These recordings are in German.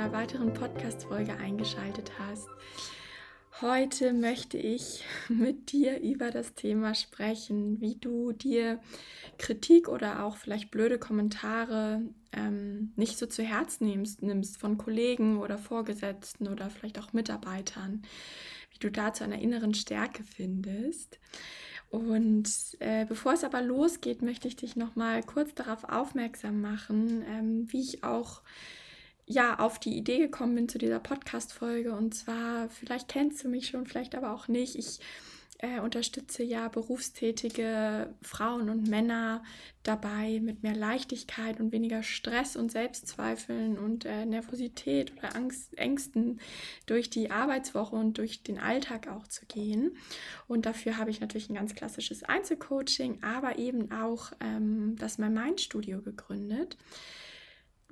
einer weiteren Podcast-Folge eingeschaltet hast. Heute möchte ich mit dir über das Thema sprechen, wie du dir Kritik oder auch vielleicht blöde Kommentare ähm, nicht so zu Herzen nimmst, nimmst von Kollegen oder Vorgesetzten oder vielleicht auch Mitarbeitern, wie du da zu einer inneren Stärke findest. Und äh, bevor es aber losgeht, möchte ich dich noch mal kurz darauf aufmerksam machen, ähm, wie ich auch ja auf die Idee gekommen bin zu dieser Podcast-Folge. Und zwar, vielleicht kennst du mich schon, vielleicht aber auch nicht. Ich äh, unterstütze ja berufstätige Frauen und Männer dabei, mit mehr Leichtigkeit und weniger Stress und Selbstzweifeln und äh, Nervosität oder Angst, Ängsten durch die Arbeitswoche und durch den Alltag auch zu gehen. Und dafür habe ich natürlich ein ganz klassisches Einzelcoaching, aber eben auch ähm, das My Mind Studio gegründet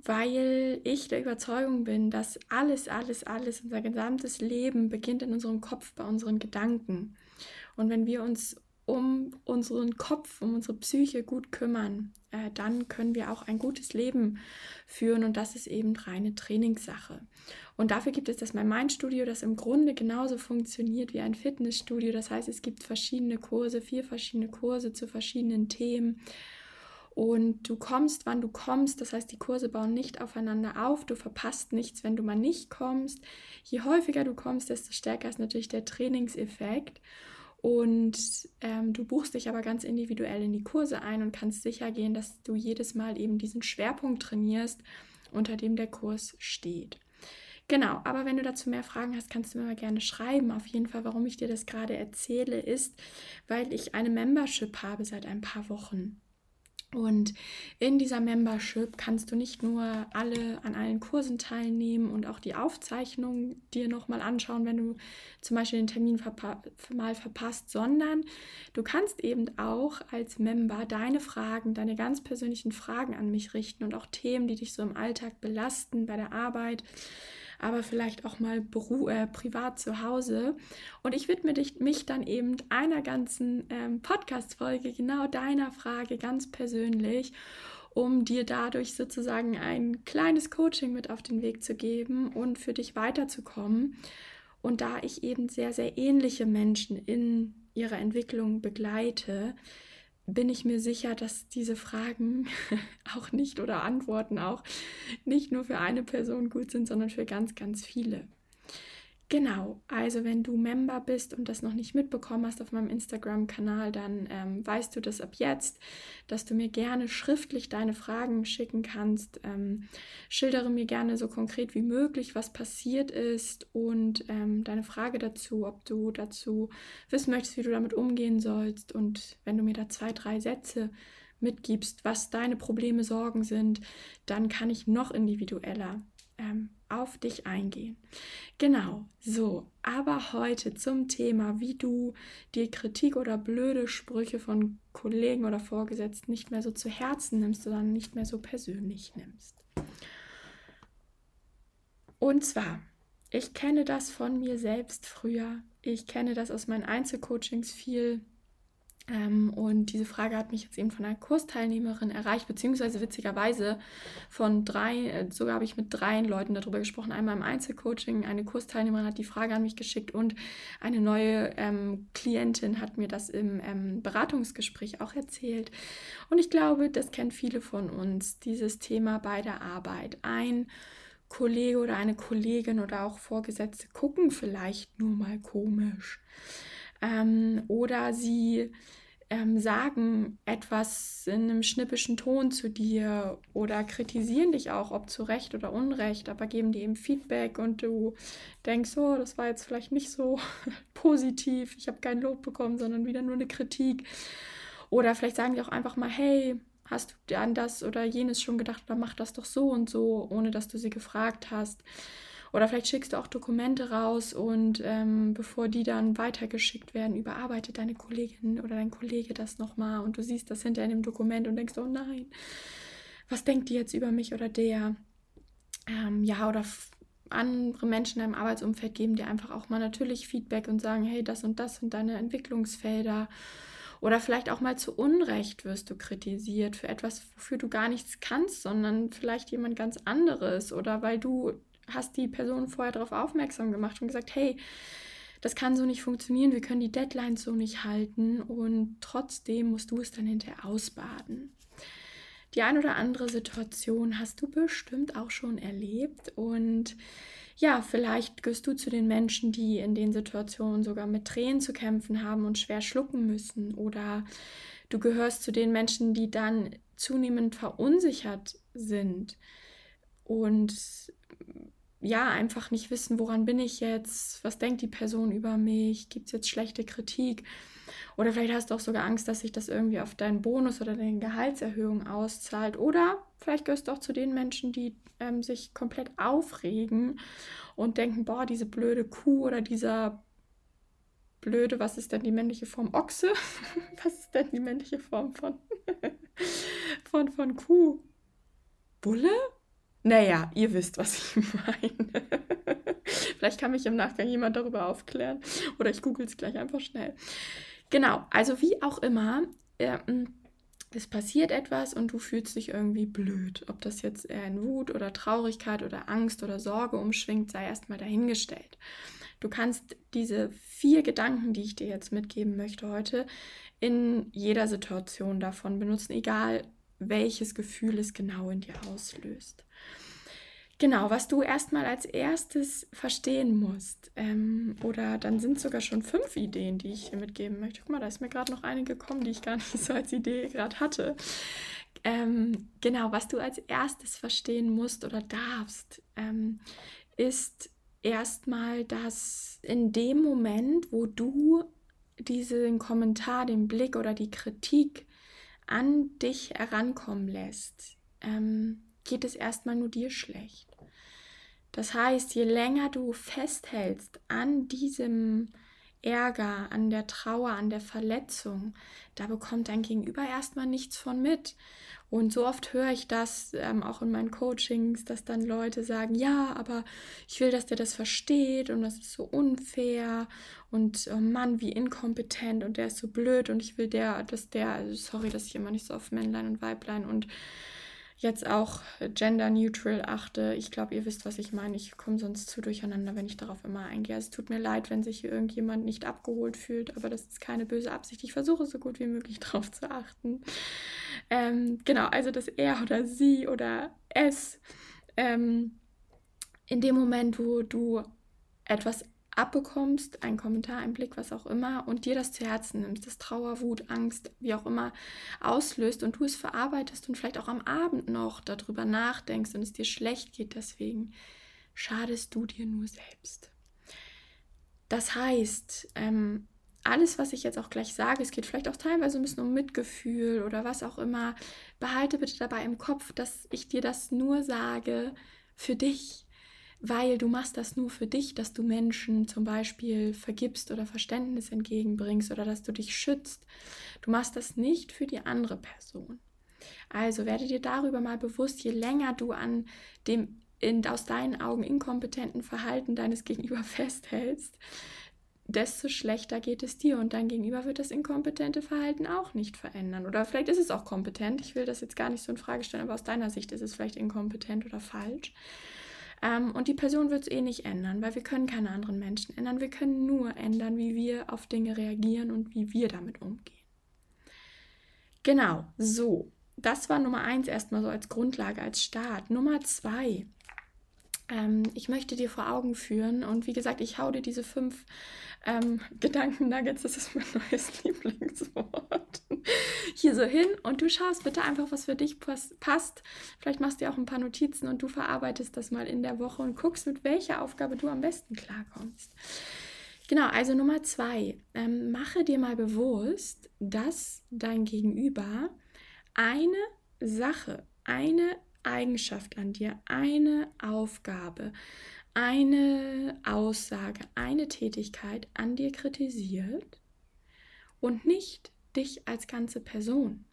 weil ich der Überzeugung bin, dass alles, alles, alles, unser gesamtes Leben beginnt in unserem Kopf, bei unseren Gedanken. Und wenn wir uns um unseren Kopf, um unsere Psyche gut kümmern, äh, dann können wir auch ein gutes Leben führen und das ist eben reine Trainingssache. Und dafür gibt es das My Mind Studio, das im Grunde genauso funktioniert wie ein Fitnessstudio. Das heißt, es gibt verschiedene Kurse, vier verschiedene Kurse zu verschiedenen Themen. Und du kommst, wann du kommst. Das heißt, die Kurse bauen nicht aufeinander auf. Du verpasst nichts, wenn du mal nicht kommst. Je häufiger du kommst, desto stärker ist natürlich der Trainingseffekt. Und ähm, du buchst dich aber ganz individuell in die Kurse ein und kannst sicher gehen, dass du jedes Mal eben diesen Schwerpunkt trainierst, unter dem der Kurs steht. Genau, aber wenn du dazu mehr Fragen hast, kannst du mir mal gerne schreiben. Auf jeden Fall, warum ich dir das gerade erzähle, ist, weil ich eine Membership habe seit ein paar Wochen. Und in dieser Membership kannst du nicht nur alle an allen Kursen teilnehmen und auch die Aufzeichnung dir nochmal anschauen, wenn du zum Beispiel den Termin verpa mal verpasst, sondern du kannst eben auch als Member deine Fragen, deine ganz persönlichen Fragen an mich richten und auch Themen, die dich so im Alltag belasten, bei der Arbeit aber vielleicht auch mal Beru äh, privat zu Hause. Und ich widme dich, mich dann eben einer ganzen ähm, Podcast-Folge, genau deiner Frage ganz persönlich um dir dadurch sozusagen ein kleines Coaching mit auf den Weg zu geben und für dich weiterzukommen. Und da ich eben sehr, sehr ähnliche Menschen in ihrer Entwicklung begleite, bin ich mir sicher, dass diese Fragen auch nicht oder Antworten auch nicht nur für eine Person gut sind, sondern für ganz, ganz viele. Genau, also wenn du Member bist und das noch nicht mitbekommen hast auf meinem Instagram-Kanal, dann ähm, weißt du das ab jetzt, dass du mir gerne schriftlich deine Fragen schicken kannst. Ähm, schildere mir gerne so konkret wie möglich, was passiert ist und ähm, deine Frage dazu, ob du dazu wissen möchtest, wie du damit umgehen sollst. Und wenn du mir da zwei, drei Sätze mitgibst, was deine Probleme, Sorgen sind, dann kann ich noch individueller ähm, auf dich eingehen. Genau, so, aber heute zum Thema, wie du dir Kritik oder blöde Sprüche von Kollegen oder Vorgesetzten nicht mehr so zu Herzen nimmst, sondern nicht mehr so persönlich nimmst. Und zwar, ich kenne das von mir selbst früher. Ich kenne das aus meinen Einzelcoachings viel ähm, und diese Frage hat mich jetzt eben von einer Kursteilnehmerin erreicht, beziehungsweise witzigerweise von drei, äh, sogar habe ich mit drei Leuten darüber gesprochen. Einmal im Einzelcoaching, eine Kursteilnehmerin hat die Frage an mich geschickt und eine neue ähm, Klientin hat mir das im ähm, Beratungsgespräch auch erzählt. Und ich glaube, das kennen viele von uns, dieses Thema bei der Arbeit. Ein Kollege oder eine Kollegin oder auch Vorgesetzte gucken vielleicht nur mal komisch. Ähm, oder sie ähm, sagen etwas in einem schnippischen Ton zu dir oder kritisieren dich auch, ob zu Recht oder Unrecht, aber geben dir eben Feedback und du denkst, oh, das war jetzt vielleicht nicht so positiv, ich habe kein Lob bekommen, sondern wieder nur eine Kritik. Oder vielleicht sagen die auch einfach mal, hey, hast du an das oder jenes schon gedacht, oder mach das doch so und so, ohne dass du sie gefragt hast. Oder vielleicht schickst du auch Dokumente raus und ähm, bevor die dann weitergeschickt werden, überarbeitet deine Kollegin oder dein Kollege das nochmal und du siehst das hinter in dem Dokument und denkst, oh nein, was denkt die jetzt über mich oder der? Ähm, ja, oder andere Menschen in deinem Arbeitsumfeld geben dir einfach auch mal natürlich Feedback und sagen, hey, das und das sind deine Entwicklungsfelder Oder vielleicht auch mal zu Unrecht wirst du kritisiert für etwas, wofür du gar nichts kannst, sondern vielleicht jemand ganz anderes. Oder weil du hast die Person vorher darauf aufmerksam gemacht und gesagt, hey, das kann so nicht funktionieren, wir können die Deadlines so nicht halten und trotzdem musst du es dann hinterher ausbaden. Die ein oder andere Situation hast du bestimmt auch schon erlebt und ja, vielleicht gehörst du zu den Menschen, die in den Situationen sogar mit Tränen zu kämpfen haben und schwer schlucken müssen oder du gehörst zu den Menschen, die dann zunehmend verunsichert sind und ja, einfach nicht wissen, woran bin ich jetzt, was denkt die Person über mich, gibt es jetzt schlechte Kritik oder vielleicht hast du auch sogar Angst, dass sich das irgendwie auf deinen Bonus oder deine Gehaltserhöhung auszahlt oder vielleicht gehörst du auch zu den Menschen, die ähm, sich komplett aufregen und denken, boah, diese blöde Kuh oder dieser blöde, was ist denn die männliche Form? Ochse? was ist denn die männliche Form von, von, von Kuh? Bulle? Naja, ihr wisst, was ich meine. Vielleicht kann mich im Nachgang jemand darüber aufklären. Oder ich google es gleich einfach schnell. Genau, also wie auch immer, äh, es passiert etwas und du fühlst dich irgendwie blöd. Ob das jetzt eher in Wut oder Traurigkeit oder Angst oder Sorge umschwingt, sei erstmal dahingestellt. Du kannst diese vier Gedanken, die ich dir jetzt mitgeben möchte heute, in jeder Situation davon benutzen, egal welches Gefühl es genau in dir auslöst. Genau, was du erstmal als erstes verstehen musst. Ähm, oder dann sind sogar schon fünf Ideen, die ich hier mitgeben möchte. Guck mal, da ist mir gerade noch eine gekommen, die ich gar nicht so als Idee gerade hatte. Ähm, genau, was du als erstes verstehen musst oder darfst, ähm, ist erstmal, dass in dem Moment, wo du diesen Kommentar, den Blick oder die Kritik an dich herankommen lässt, ähm, geht es erstmal nur dir schlecht. Das heißt, je länger du festhältst an diesem Ärger, an der Trauer, an der Verletzung, da bekommt dein Gegenüber erstmal nichts von mit. Und so oft höre ich das ähm, auch in meinen Coachings, dass dann Leute sagen, ja, aber ich will, dass der das versteht und das ist so unfair und oh Mann, wie inkompetent und der ist so blöd und ich will der, dass der, sorry, dass ich immer nicht so auf Männlein und Weiblein und jetzt auch gender neutral achte. Ich glaube, ihr wisst, was ich meine. Ich komme sonst zu durcheinander, wenn ich darauf immer eingehe. Es tut mir leid, wenn sich hier irgendjemand nicht abgeholt fühlt, aber das ist keine böse Absicht. Ich versuche so gut wie möglich darauf zu achten. Ähm, genau, also das er oder sie oder es. Ähm, in dem Moment, wo du etwas abbekommst, ein Kommentar, ein Blick, was auch immer, und dir das zu Herzen nimmst, das Trauer, Wut, Angst, wie auch immer auslöst und du es verarbeitest und vielleicht auch am Abend noch darüber nachdenkst und es dir schlecht geht, deswegen schadest du dir nur selbst. Das heißt, ähm, alles, was ich jetzt auch gleich sage, es geht vielleicht auch teilweise ein bisschen um Mitgefühl oder was auch immer, behalte bitte dabei im Kopf, dass ich dir das nur sage für dich, weil du machst das nur für dich, dass du Menschen zum Beispiel vergibst oder Verständnis entgegenbringst oder dass du dich schützt. Du machst das nicht für die andere Person. Also werde dir darüber mal bewusst, je länger du an dem in, aus deinen Augen inkompetenten Verhalten deines Gegenüber festhältst, desto schlechter geht es dir und dein Gegenüber wird das inkompetente Verhalten auch nicht verändern. Oder vielleicht ist es auch kompetent. Ich will das jetzt gar nicht so in Frage stellen, aber aus deiner Sicht ist es vielleicht inkompetent oder falsch. Ähm, und die Person wird es eh nicht ändern, weil wir können keine anderen Menschen ändern. Wir können nur ändern, wie wir auf Dinge reagieren und wie wir damit umgehen. Genau, so. Das war Nummer eins erstmal so als Grundlage, als Start. Nummer zwei ähm, ich möchte dir vor Augen führen und wie gesagt, ich hau dir diese fünf ähm, Gedanken-Nuggets, das ist mein neues Lieblingswort, hier so hin und du schaust bitte einfach, was für dich passt. Vielleicht machst du dir auch ein paar Notizen und du verarbeitest das mal in der Woche und guckst, mit welcher Aufgabe du am besten klarkommst. Genau, also Nummer zwei, ähm, mache dir mal bewusst, dass dein Gegenüber eine Sache, eine Eigenschaft an dir, eine Aufgabe, eine Aussage, eine Tätigkeit an dir kritisiert und nicht dich als ganze Person.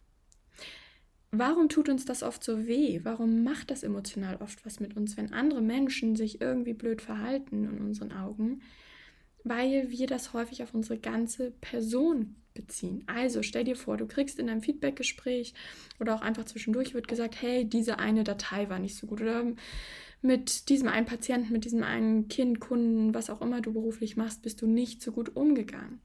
Warum tut uns das oft so weh? Warum macht das emotional oft was mit uns, wenn andere Menschen sich irgendwie blöd verhalten in unseren Augen? Weil wir das häufig auf unsere ganze Person beziehen. Also stell dir vor, du kriegst in einem Feedbackgespräch oder auch einfach zwischendurch wird gesagt, hey, diese eine Datei war nicht so gut oder mit diesem einen Patienten, mit diesem einen Kind, Kunden, was auch immer du beruflich machst, bist du nicht so gut umgegangen.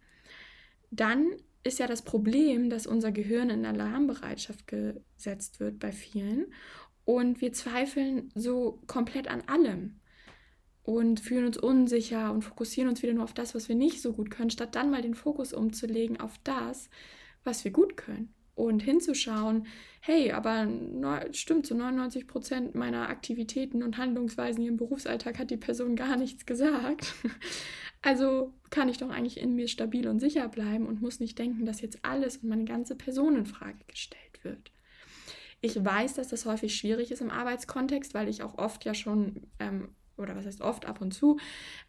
Dann ist ja das Problem, dass unser Gehirn in Alarmbereitschaft gesetzt wird bei vielen und wir zweifeln so komplett an allem und fühlen uns unsicher und fokussieren uns wieder nur auf das, was wir nicht so gut können, statt dann mal den Fokus umzulegen auf das, was wir gut können und hinzuschauen, hey, aber stimmt, zu 99 Prozent meiner Aktivitäten und Handlungsweisen hier im Berufsalltag hat die Person gar nichts gesagt. Also kann ich doch eigentlich in mir stabil und sicher bleiben und muss nicht denken, dass jetzt alles und meine ganze Person in Frage gestellt wird. Ich weiß, dass das häufig schwierig ist im Arbeitskontext, weil ich auch oft ja schon, ähm, oder was heißt oft, ab und zu,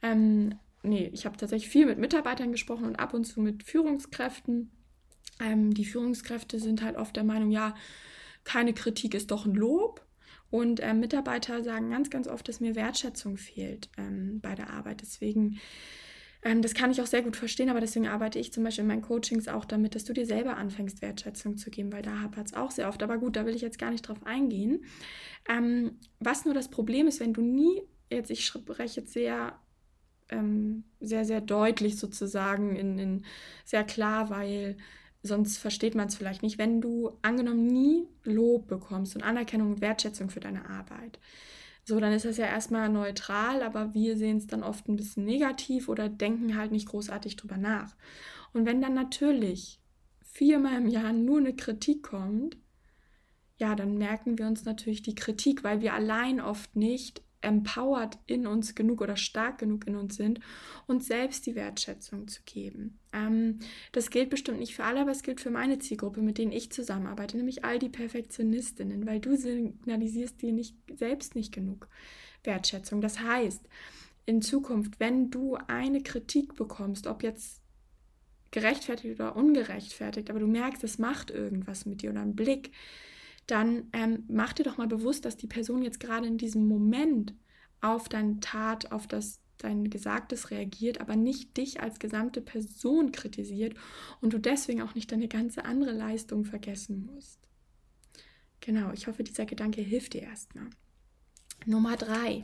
ähm, nee, ich habe tatsächlich viel mit Mitarbeitern gesprochen und ab und zu mit Führungskräften ähm, die Führungskräfte sind halt oft der Meinung, ja, keine Kritik ist doch ein Lob. Und äh, Mitarbeiter sagen ganz, ganz oft, dass mir Wertschätzung fehlt ähm, bei der Arbeit. Deswegen, ähm, das kann ich auch sehr gut verstehen, aber deswegen arbeite ich zum Beispiel in meinen Coachings auch damit, dass du dir selber anfängst, Wertschätzung zu geben, weil da hapert es auch sehr oft. Aber gut, da will ich jetzt gar nicht drauf eingehen. Ähm, was nur das Problem ist, wenn du nie, jetzt ich spreche jetzt sehr ähm, sehr, sehr deutlich sozusagen, in, in sehr klar, weil sonst versteht man es vielleicht nicht, wenn du angenommen nie Lob bekommst und Anerkennung und Wertschätzung für deine Arbeit. So, dann ist das ja erstmal neutral, aber wir sehen es dann oft ein bisschen negativ oder denken halt nicht großartig drüber nach. Und wenn dann natürlich viermal im Jahr nur eine Kritik kommt, ja, dann merken wir uns natürlich die Kritik, weil wir allein oft nicht empowered in uns genug oder stark genug in uns sind, uns selbst die Wertschätzung zu geben. Ähm, das gilt bestimmt nicht für alle, aber es gilt für meine Zielgruppe, mit denen ich zusammenarbeite, nämlich all die Perfektionistinnen, weil du signalisierst dir nicht, selbst nicht genug Wertschätzung. Das heißt, in Zukunft, wenn du eine Kritik bekommst, ob jetzt gerechtfertigt oder ungerechtfertigt, aber du merkst, es macht irgendwas mit dir oder ein Blick, dann ähm, mach dir doch mal bewusst, dass die Person jetzt gerade in diesem Moment auf deine Tat, auf das dein Gesagtes reagiert, aber nicht dich als gesamte Person kritisiert und du deswegen auch nicht deine ganze andere Leistung vergessen musst. Genau, ich hoffe, dieser Gedanke hilft dir erstmal. Nummer drei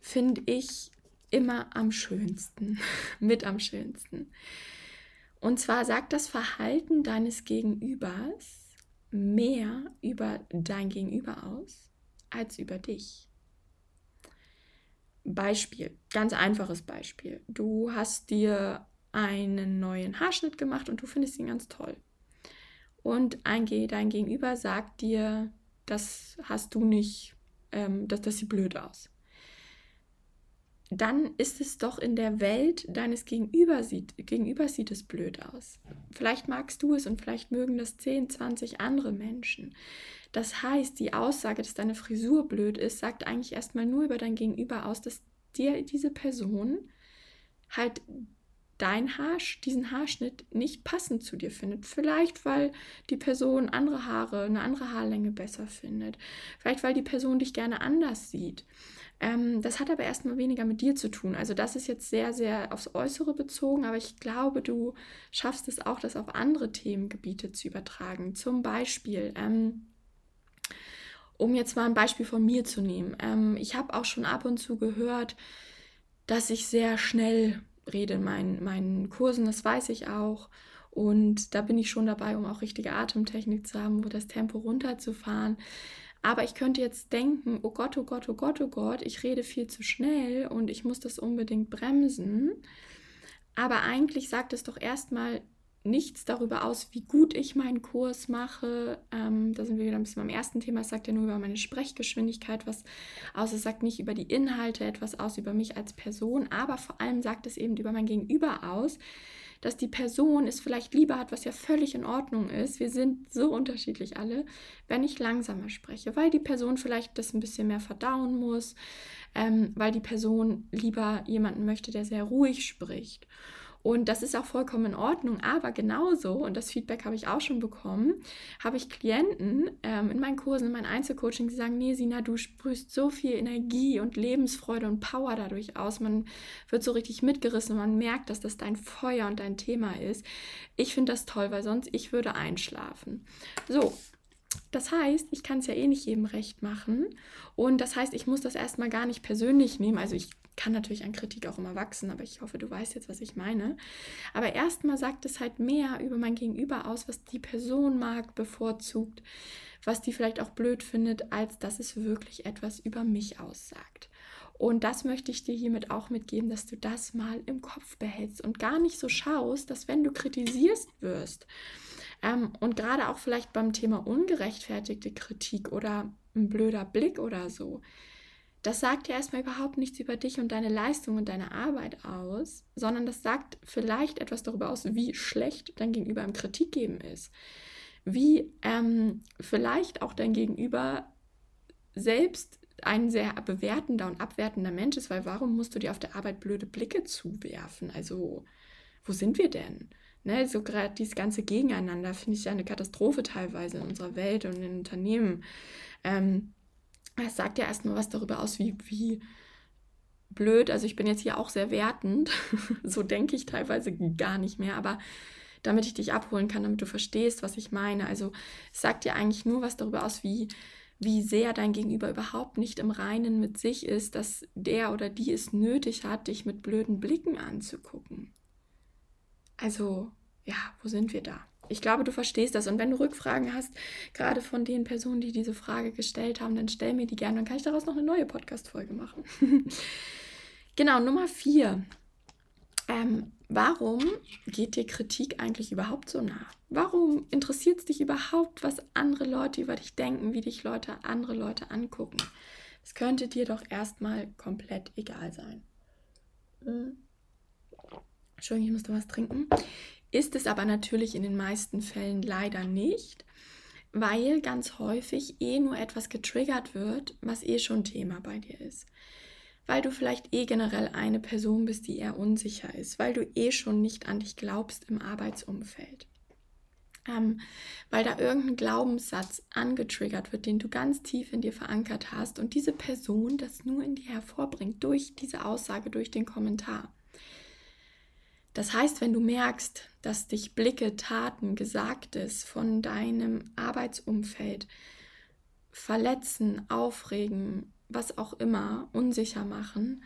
finde ich immer am schönsten, mit am schönsten. Und zwar sagt das Verhalten deines Gegenübers mehr über dein Gegenüber aus als über dich. Beispiel, ganz einfaches Beispiel. Du hast dir einen neuen Haarschnitt gemacht und du findest ihn ganz toll. Und ein, dein Gegenüber sagt dir, das hast du nicht, ähm, das, das sieht blöd aus dann ist es doch in der Welt deines Gegenübers sieht, Gegenübers sieht es blöd aus. Vielleicht magst du es und vielleicht mögen das 10, 20 andere Menschen. Das heißt, die Aussage, dass deine Frisur blöd ist, sagt eigentlich erstmal nur über dein Gegenüber aus, dass dir diese Person halt dein Haar, diesen Haarschnitt nicht passend zu dir findet. Vielleicht, weil die Person andere Haare, eine andere Haarlänge besser findet. Vielleicht, weil die Person dich gerne anders sieht. Ähm, das hat aber erstmal weniger mit dir zu tun. Also das ist jetzt sehr, sehr aufs Äußere bezogen, aber ich glaube, du schaffst es auch, das auf andere Themengebiete zu übertragen. Zum Beispiel, ähm, um jetzt mal ein Beispiel von mir zu nehmen. Ähm, ich habe auch schon ab und zu gehört, dass ich sehr schnell rede in meinen, meinen Kursen, das weiß ich auch. Und da bin ich schon dabei, um auch richtige Atemtechnik zu haben, wo das Tempo runterzufahren. Aber ich könnte jetzt denken, oh Gott, oh Gott, oh Gott, oh Gott, ich rede viel zu schnell und ich muss das unbedingt bremsen. Aber eigentlich sagt es doch erstmal nichts darüber aus, wie gut ich meinen Kurs mache. Ähm, da sind wir wieder ein bisschen beim ersten Thema. Es sagt ja nur über meine Sprechgeschwindigkeit was aus. Es sagt nicht über die Inhalte etwas aus, über mich als Person, aber vor allem sagt es eben über mein Gegenüber aus, dass die Person es vielleicht lieber hat, was ja völlig in Ordnung ist. Wir sind so unterschiedlich alle, wenn ich langsamer spreche, weil die Person vielleicht das ein bisschen mehr verdauen muss, ähm, weil die Person lieber jemanden möchte, der sehr ruhig spricht. Und das ist auch vollkommen in Ordnung. Aber genauso, und das Feedback habe ich auch schon bekommen, habe ich Klienten ähm, in meinen Kursen, in meinen Einzelcoaching, die sagen, nee, Sina, du sprühst so viel Energie und Lebensfreude und Power dadurch aus. Man wird so richtig mitgerissen und man merkt, dass das dein Feuer und dein Thema ist. Ich finde das toll, weil sonst ich würde einschlafen. So, das heißt, ich kann es ja eh nicht jedem recht machen. Und das heißt, ich muss das erstmal gar nicht persönlich nehmen. Also ich kann natürlich an Kritik auch immer wachsen, aber ich hoffe, du weißt jetzt, was ich meine. Aber erstmal sagt es halt mehr über mein Gegenüber aus, was die Person mag, bevorzugt, was die vielleicht auch blöd findet, als dass es wirklich etwas über mich aussagt. Und das möchte ich dir hiermit auch mitgeben, dass du das mal im Kopf behältst und gar nicht so schaust, dass wenn du kritisierst wirst, ähm, und gerade auch vielleicht beim Thema ungerechtfertigte Kritik oder ein blöder Blick oder so, das sagt ja erstmal überhaupt nichts über dich und deine Leistung und deine Arbeit aus, sondern das sagt vielleicht etwas darüber aus, wie schlecht dein Gegenüber im Kritik geben ist. Wie ähm, vielleicht auch dein Gegenüber selbst ein sehr bewertender und abwertender Mensch ist, weil warum musst du dir auf der Arbeit blöde Blicke zuwerfen? Also, wo sind wir denn? Ne, so gerade dieses ganze Gegeneinander finde ich ja eine Katastrophe teilweise in unserer Welt und in Unternehmen. Ähm, das sagt ja erstmal was darüber aus, wie, wie blöd, also ich bin jetzt hier auch sehr wertend, so denke ich teilweise gar nicht mehr, aber damit ich dich abholen kann, damit du verstehst, was ich meine. Also es sagt ja eigentlich nur was darüber aus, wie, wie sehr dein Gegenüber überhaupt nicht im Reinen mit sich ist, dass der oder die es nötig hat, dich mit blöden Blicken anzugucken. Also ja, wo sind wir da? Ich glaube, du verstehst das. Und wenn du Rückfragen hast, gerade von den Personen, die diese Frage gestellt haben, dann stell mir die gerne. Dann kann ich daraus noch eine neue Podcast-Folge machen. genau, Nummer vier. Ähm, warum geht dir Kritik eigentlich überhaupt so nah? Warum interessiert es dich überhaupt, was andere Leute über dich denken, wie dich Leute, andere Leute angucken? Es könnte dir doch erstmal komplett egal sein. Hm. Entschuldigung, ich musste was trinken. Ist es aber natürlich in den meisten Fällen leider nicht, weil ganz häufig eh nur etwas getriggert wird, was eh schon Thema bei dir ist. Weil du vielleicht eh generell eine Person bist, die eher unsicher ist, weil du eh schon nicht an dich glaubst im Arbeitsumfeld. Ähm, weil da irgendein Glaubenssatz angetriggert wird, den du ganz tief in dir verankert hast und diese Person das nur in dir hervorbringt durch diese Aussage, durch den Kommentar. Das heißt, wenn du merkst, dass dich Blicke, Taten, Gesagtes von deinem Arbeitsumfeld verletzen, aufregen, was auch immer, unsicher machen,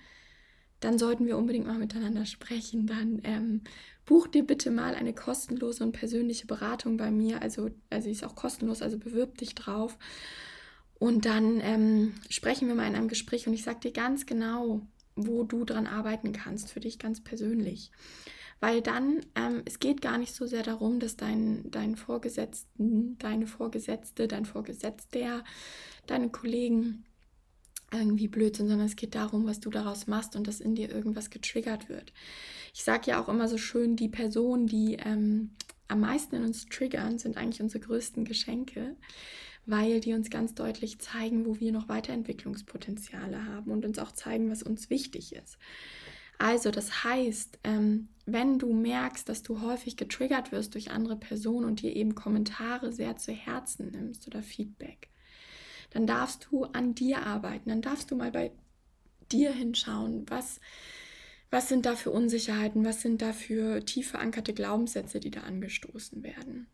dann sollten wir unbedingt mal miteinander sprechen. Dann ähm, buch dir bitte mal eine kostenlose und persönliche Beratung bei mir. Also, also ist auch kostenlos, also bewirb dich drauf. Und dann ähm, sprechen wir mal in einem Gespräch und ich sage dir ganz genau, wo du dran arbeiten kannst, für dich ganz persönlich weil dann, ähm, es geht gar nicht so sehr darum, dass dein, dein Vorgesetzten, deine Vorgesetzte, dein Vorgesetzter, deine Kollegen irgendwie blöd sind, sondern es geht darum, was du daraus machst und dass in dir irgendwas getriggert wird. Ich sage ja auch immer so schön, die Personen, die ähm, am meisten in uns triggern, sind eigentlich unsere größten Geschenke, weil die uns ganz deutlich zeigen, wo wir noch Weiterentwicklungspotenziale haben und uns auch zeigen, was uns wichtig ist. Also das heißt, ähm, wenn du merkst, dass du häufig getriggert wirst durch andere Personen und dir eben Kommentare sehr zu Herzen nimmst oder Feedback, dann darfst du an dir arbeiten, dann darfst du mal bei dir hinschauen, was, was sind da für Unsicherheiten, was sind da für tief verankerte Glaubenssätze, die da angestoßen werden.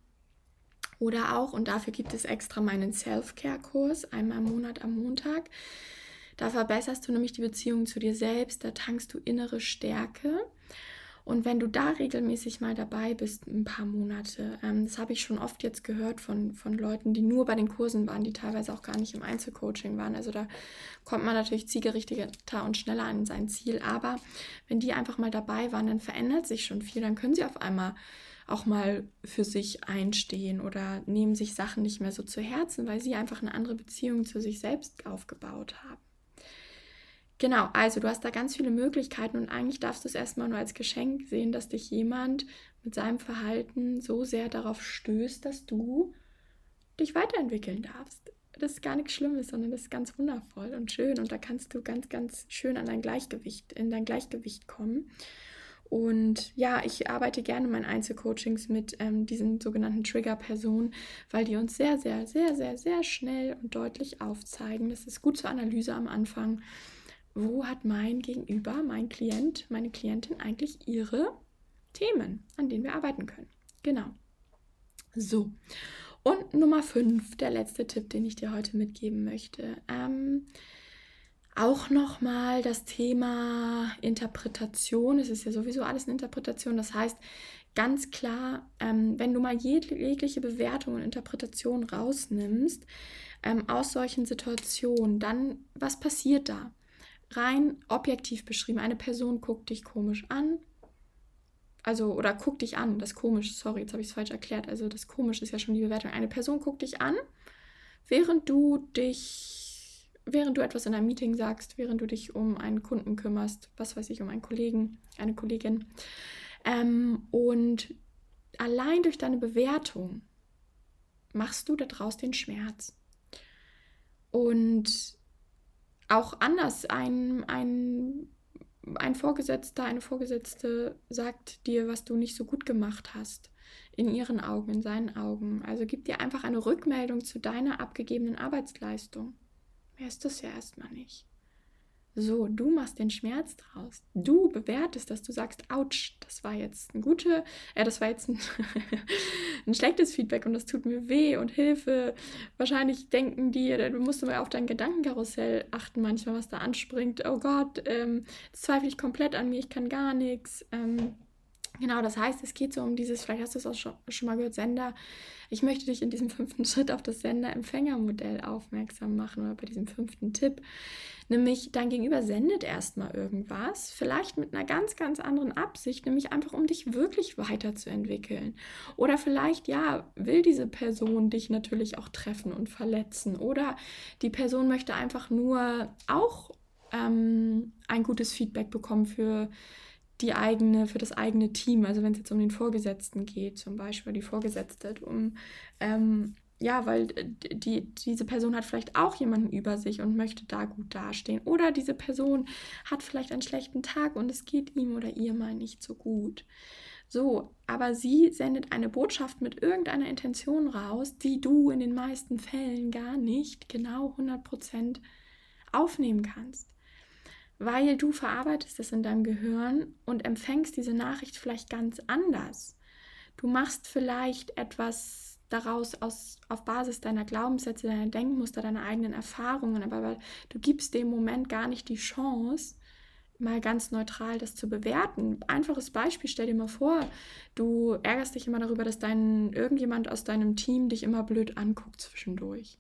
Oder auch, und dafür gibt es extra meinen Self-Care-Kurs, einmal im Monat am Montag, da verbesserst du nämlich die Beziehung zu dir selbst, da tankst du innere Stärke. Und wenn du da regelmäßig mal dabei bist, ein paar Monate, ähm, das habe ich schon oft jetzt gehört von, von Leuten, die nur bei den Kursen waren, die teilweise auch gar nicht im Einzelcoaching waren. Also da kommt man natürlich zielgerichteter und schneller an sein Ziel. Aber wenn die einfach mal dabei waren, dann verändert sich schon viel. Dann können sie auf einmal auch mal für sich einstehen oder nehmen sich Sachen nicht mehr so zu Herzen, weil sie einfach eine andere Beziehung zu sich selbst aufgebaut haben. Genau, also du hast da ganz viele Möglichkeiten und eigentlich darfst du es erstmal nur als Geschenk sehen, dass dich jemand mit seinem Verhalten so sehr darauf stößt, dass du dich weiterentwickeln darfst. Das ist gar nichts Schlimmes, sondern das ist ganz wundervoll und schön und da kannst du ganz, ganz schön an dein Gleichgewicht, in dein Gleichgewicht kommen. Und ja, ich arbeite gerne in meinen Einzelcoachings mit ähm, diesen sogenannten Trigger-Personen, weil die uns sehr, sehr, sehr, sehr, sehr schnell und deutlich aufzeigen. Das ist gut zur Analyse am Anfang. Wo hat mein Gegenüber, mein Klient, meine Klientin eigentlich ihre Themen, an denen wir arbeiten können? Genau. So. Und Nummer 5, der letzte Tipp, den ich dir heute mitgeben möchte. Ähm, auch nochmal das Thema Interpretation. Es ist ja sowieso alles eine Interpretation. Das heißt, ganz klar, ähm, wenn du mal jegliche Bewertung und Interpretation rausnimmst ähm, aus solchen Situationen, dann was passiert da? Rein objektiv beschrieben, eine Person guckt dich komisch an. Also, oder guckt dich an, das komisch, sorry, jetzt habe ich es falsch erklärt. Also, das komisch ist ja schon die Bewertung. Eine Person guckt dich an, während du dich während du etwas in einem Meeting sagst, während du dich um einen Kunden kümmerst, was weiß ich, um einen Kollegen, eine Kollegin. Ähm, und allein durch deine Bewertung machst du daraus den Schmerz. Und auch anders, ein, ein, ein Vorgesetzter, eine Vorgesetzte sagt dir, was du nicht so gut gemacht hast. In ihren Augen, in seinen Augen. Also gib dir einfach eine Rückmeldung zu deiner abgegebenen Arbeitsleistung. Mehr ist das ja erstmal nicht. So, du machst den Schmerz draus. Du bewertest das. Du sagst, ouch, das war jetzt ein gute, äh, das war jetzt ein, ein schlechtes Feedback und das tut mir weh und Hilfe. Wahrscheinlich denken die, du musst mal auf dein Gedankenkarussell achten, manchmal, was da anspringt. Oh Gott, ähm, zweifle ich komplett an mir, ich kann gar nichts. Ähm, Genau, das heißt, es geht so um dieses, vielleicht hast du es auch schon, schon mal gehört, Sender. Ich möchte dich in diesem fünften Schritt auf das Sender-Empfänger-Modell aufmerksam machen oder bei diesem fünften Tipp. Nämlich, dein Gegenüber sendet erstmal irgendwas, vielleicht mit einer ganz, ganz anderen Absicht, nämlich einfach, um dich wirklich weiterzuentwickeln. Oder vielleicht, ja, will diese Person dich natürlich auch treffen und verletzen. Oder die Person möchte einfach nur auch ähm, ein gutes Feedback bekommen für die eigene, für das eigene Team, also wenn es jetzt um den Vorgesetzten geht, zum Beispiel die Vorgesetzte, um ähm, ja, weil die, diese Person hat vielleicht auch jemanden über sich und möchte da gut dastehen. Oder diese Person hat vielleicht einen schlechten Tag und es geht ihm oder ihr mal nicht so gut. So, aber sie sendet eine Botschaft mit irgendeiner Intention raus, die du in den meisten Fällen gar nicht genau 100% aufnehmen kannst weil du verarbeitest es in deinem Gehirn und empfängst diese Nachricht vielleicht ganz anders. Du machst vielleicht etwas daraus aus, auf Basis deiner Glaubenssätze, deiner Denkmuster, deiner eigenen Erfahrungen, aber du gibst dem Moment gar nicht die Chance, mal ganz neutral das zu bewerten. Einfaches Beispiel, stell dir mal vor, du ärgerst dich immer darüber, dass dein irgendjemand aus deinem Team dich immer blöd anguckt zwischendurch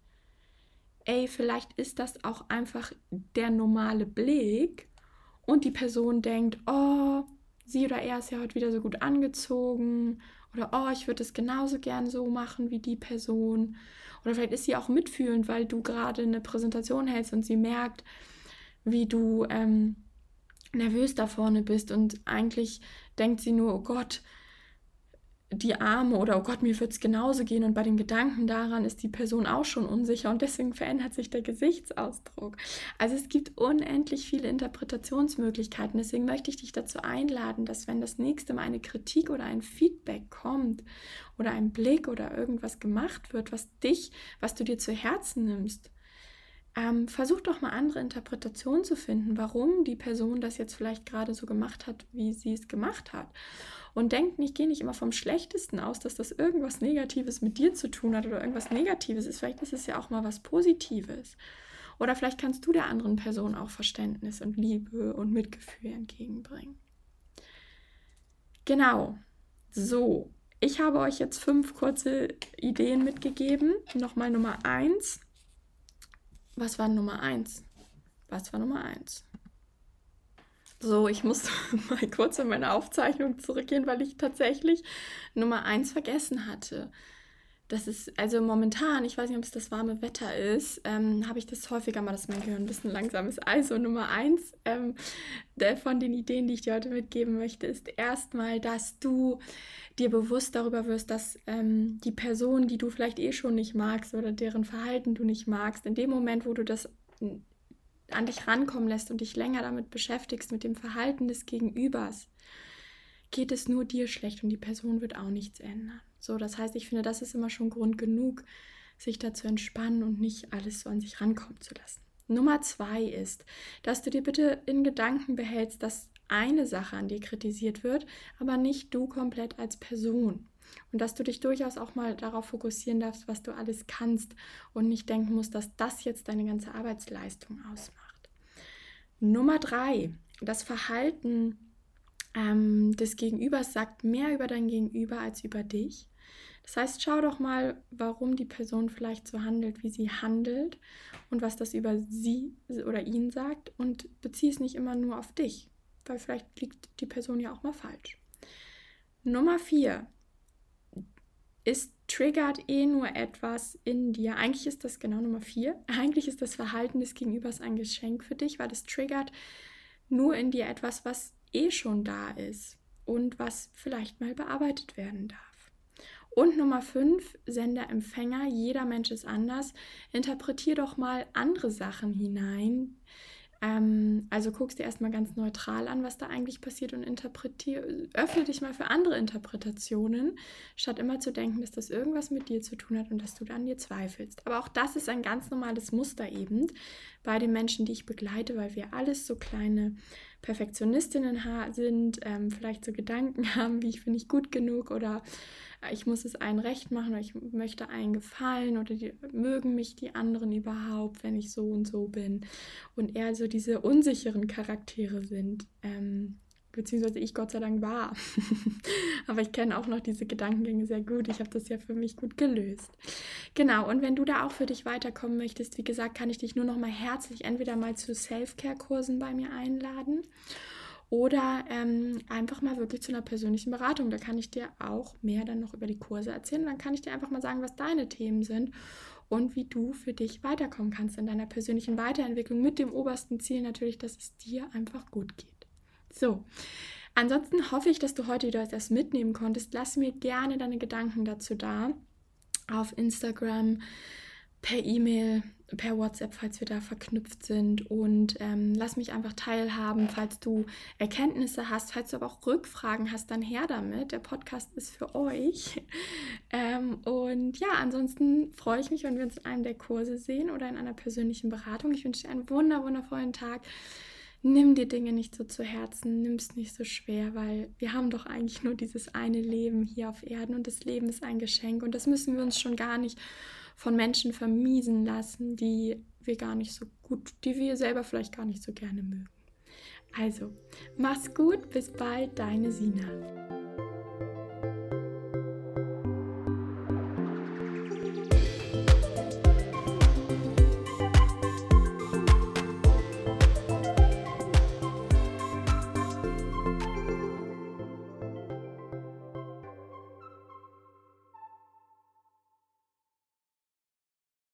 ey, vielleicht ist das auch einfach der normale Blick und die Person denkt, oh, sie oder er ist ja heute wieder so gut angezogen oder oh, ich würde es genauso gern so machen wie die Person. Oder vielleicht ist sie auch mitfühlend, weil du gerade eine Präsentation hältst und sie merkt, wie du ähm, nervös da vorne bist und eigentlich denkt sie nur, oh Gott, die Arme oder oh Gott, mir wird es genauso gehen und bei dem Gedanken daran ist die Person auch schon unsicher und deswegen verändert sich der Gesichtsausdruck. Also es gibt unendlich viele Interpretationsmöglichkeiten. Deswegen möchte ich dich dazu einladen, dass wenn das nächste Mal eine Kritik oder ein Feedback kommt oder ein Blick oder irgendwas gemacht wird, was dich, was du dir zu Herzen nimmst, ähm, versuch doch mal andere Interpretationen zu finden, warum die Person das jetzt vielleicht gerade so gemacht hat, wie sie es gemacht hat. Und denk nicht, geh nicht immer vom Schlechtesten aus, dass das irgendwas Negatives mit dir zu tun hat oder irgendwas Negatives ist. Vielleicht ist es ja auch mal was Positives. Oder vielleicht kannst du der anderen Person auch Verständnis und Liebe und Mitgefühl entgegenbringen. Genau. So, ich habe euch jetzt fünf kurze Ideen mitgegeben. Nochmal Nummer eins. Was war Nummer eins? Was war Nummer eins? So, ich muss mal kurz in meine Aufzeichnung zurückgehen, weil ich tatsächlich Nummer eins vergessen hatte. Das ist, also momentan, ich weiß nicht, ob es das warme Wetter ist, ähm, habe ich das häufiger mal, dass mein Gehirn ein bisschen langsam ist. Also Nummer eins ähm, der, von den Ideen, die ich dir heute mitgeben möchte, ist erstmal, dass du dir bewusst darüber wirst, dass ähm, die Person, die du vielleicht eh schon nicht magst oder deren Verhalten du nicht magst, in dem Moment, wo du das an dich rankommen lässt und dich länger damit beschäftigst, mit dem Verhalten des Gegenübers, geht es nur dir schlecht und die Person wird auch nichts ändern. So, das heißt, ich finde, das ist immer schon Grund genug, sich da zu entspannen und nicht alles so an sich rankommen zu lassen. Nummer zwei ist, dass du dir bitte in Gedanken behältst, dass eine Sache an dir kritisiert wird, aber nicht du komplett als Person. Und dass du dich durchaus auch mal darauf fokussieren darfst, was du alles kannst und nicht denken musst, dass das jetzt deine ganze Arbeitsleistung ausmacht. Nummer drei, das Verhalten ähm, des Gegenübers sagt mehr über dein Gegenüber als über dich. Das heißt, schau doch mal, warum die Person vielleicht so handelt, wie sie handelt und was das über sie oder ihn sagt und bezieh es nicht immer nur auf dich, weil vielleicht liegt die Person ja auch mal falsch. Nummer vier, ist triggert eh nur etwas in dir. Eigentlich ist das genau Nummer vier. Eigentlich ist das Verhalten des Gegenübers ein Geschenk für dich, weil es triggert nur in dir etwas, was eh schon da ist und was vielleicht mal bearbeitet werden darf. Und Nummer fünf, Sender, Empfänger, jeder Mensch ist anders. Interpretier doch mal andere Sachen hinein, ähm, also guckst dir erstmal ganz neutral an, was da eigentlich passiert und interpretier, öffne dich mal für andere Interpretationen, statt immer zu denken, dass das irgendwas mit dir zu tun hat und dass du dann dir zweifelst. Aber auch das ist ein ganz normales Muster eben bei den Menschen, die ich begleite, weil wir alles so kleine Perfektionistinnen sind, ähm, vielleicht so Gedanken haben, wie ich bin nicht gut genug oder ich muss es allen recht machen oder ich möchte allen gefallen oder die, mögen mich die anderen überhaupt, wenn ich so und so bin. Und eher so diese unsicheren Charaktere sind. Ähm, beziehungsweise ich Gott sei Dank war. Aber ich kenne auch noch diese Gedankengänge sehr gut. Ich habe das ja für mich gut gelöst. Genau, und wenn du da auch für dich weiterkommen möchtest, wie gesagt, kann ich dich nur noch mal herzlich entweder mal zu Self-Care-Kursen bei mir einladen oder ähm, einfach mal wirklich zu einer persönlichen Beratung. Da kann ich dir auch mehr dann noch über die Kurse erzählen. Dann kann ich dir einfach mal sagen, was deine Themen sind und wie du für dich weiterkommen kannst in deiner persönlichen Weiterentwicklung mit dem obersten Ziel natürlich, dass es dir einfach gut geht. So, ansonsten hoffe ich, dass du heute wieder etwas mitnehmen konntest. Lass mir gerne deine Gedanken dazu da auf Instagram, per E-Mail, per WhatsApp, falls wir da verknüpft sind. Und ähm, lass mich einfach teilhaben, falls du Erkenntnisse hast, falls du aber auch Rückfragen hast, dann her damit. Der Podcast ist für euch. Ähm, und ja, ansonsten freue ich mich, wenn wir uns in einem der Kurse sehen oder in einer persönlichen Beratung. Ich wünsche dir einen wunder, wundervollen Tag. Nimm dir Dinge nicht so zu Herzen, nimm es nicht so schwer, weil wir haben doch eigentlich nur dieses eine Leben hier auf Erden und das Leben ist ein Geschenk und das müssen wir uns schon gar nicht von Menschen vermiesen lassen, die wir gar nicht so gut, die wir selber vielleicht gar nicht so gerne mögen. Also, mach's gut, bis bald, deine Sina.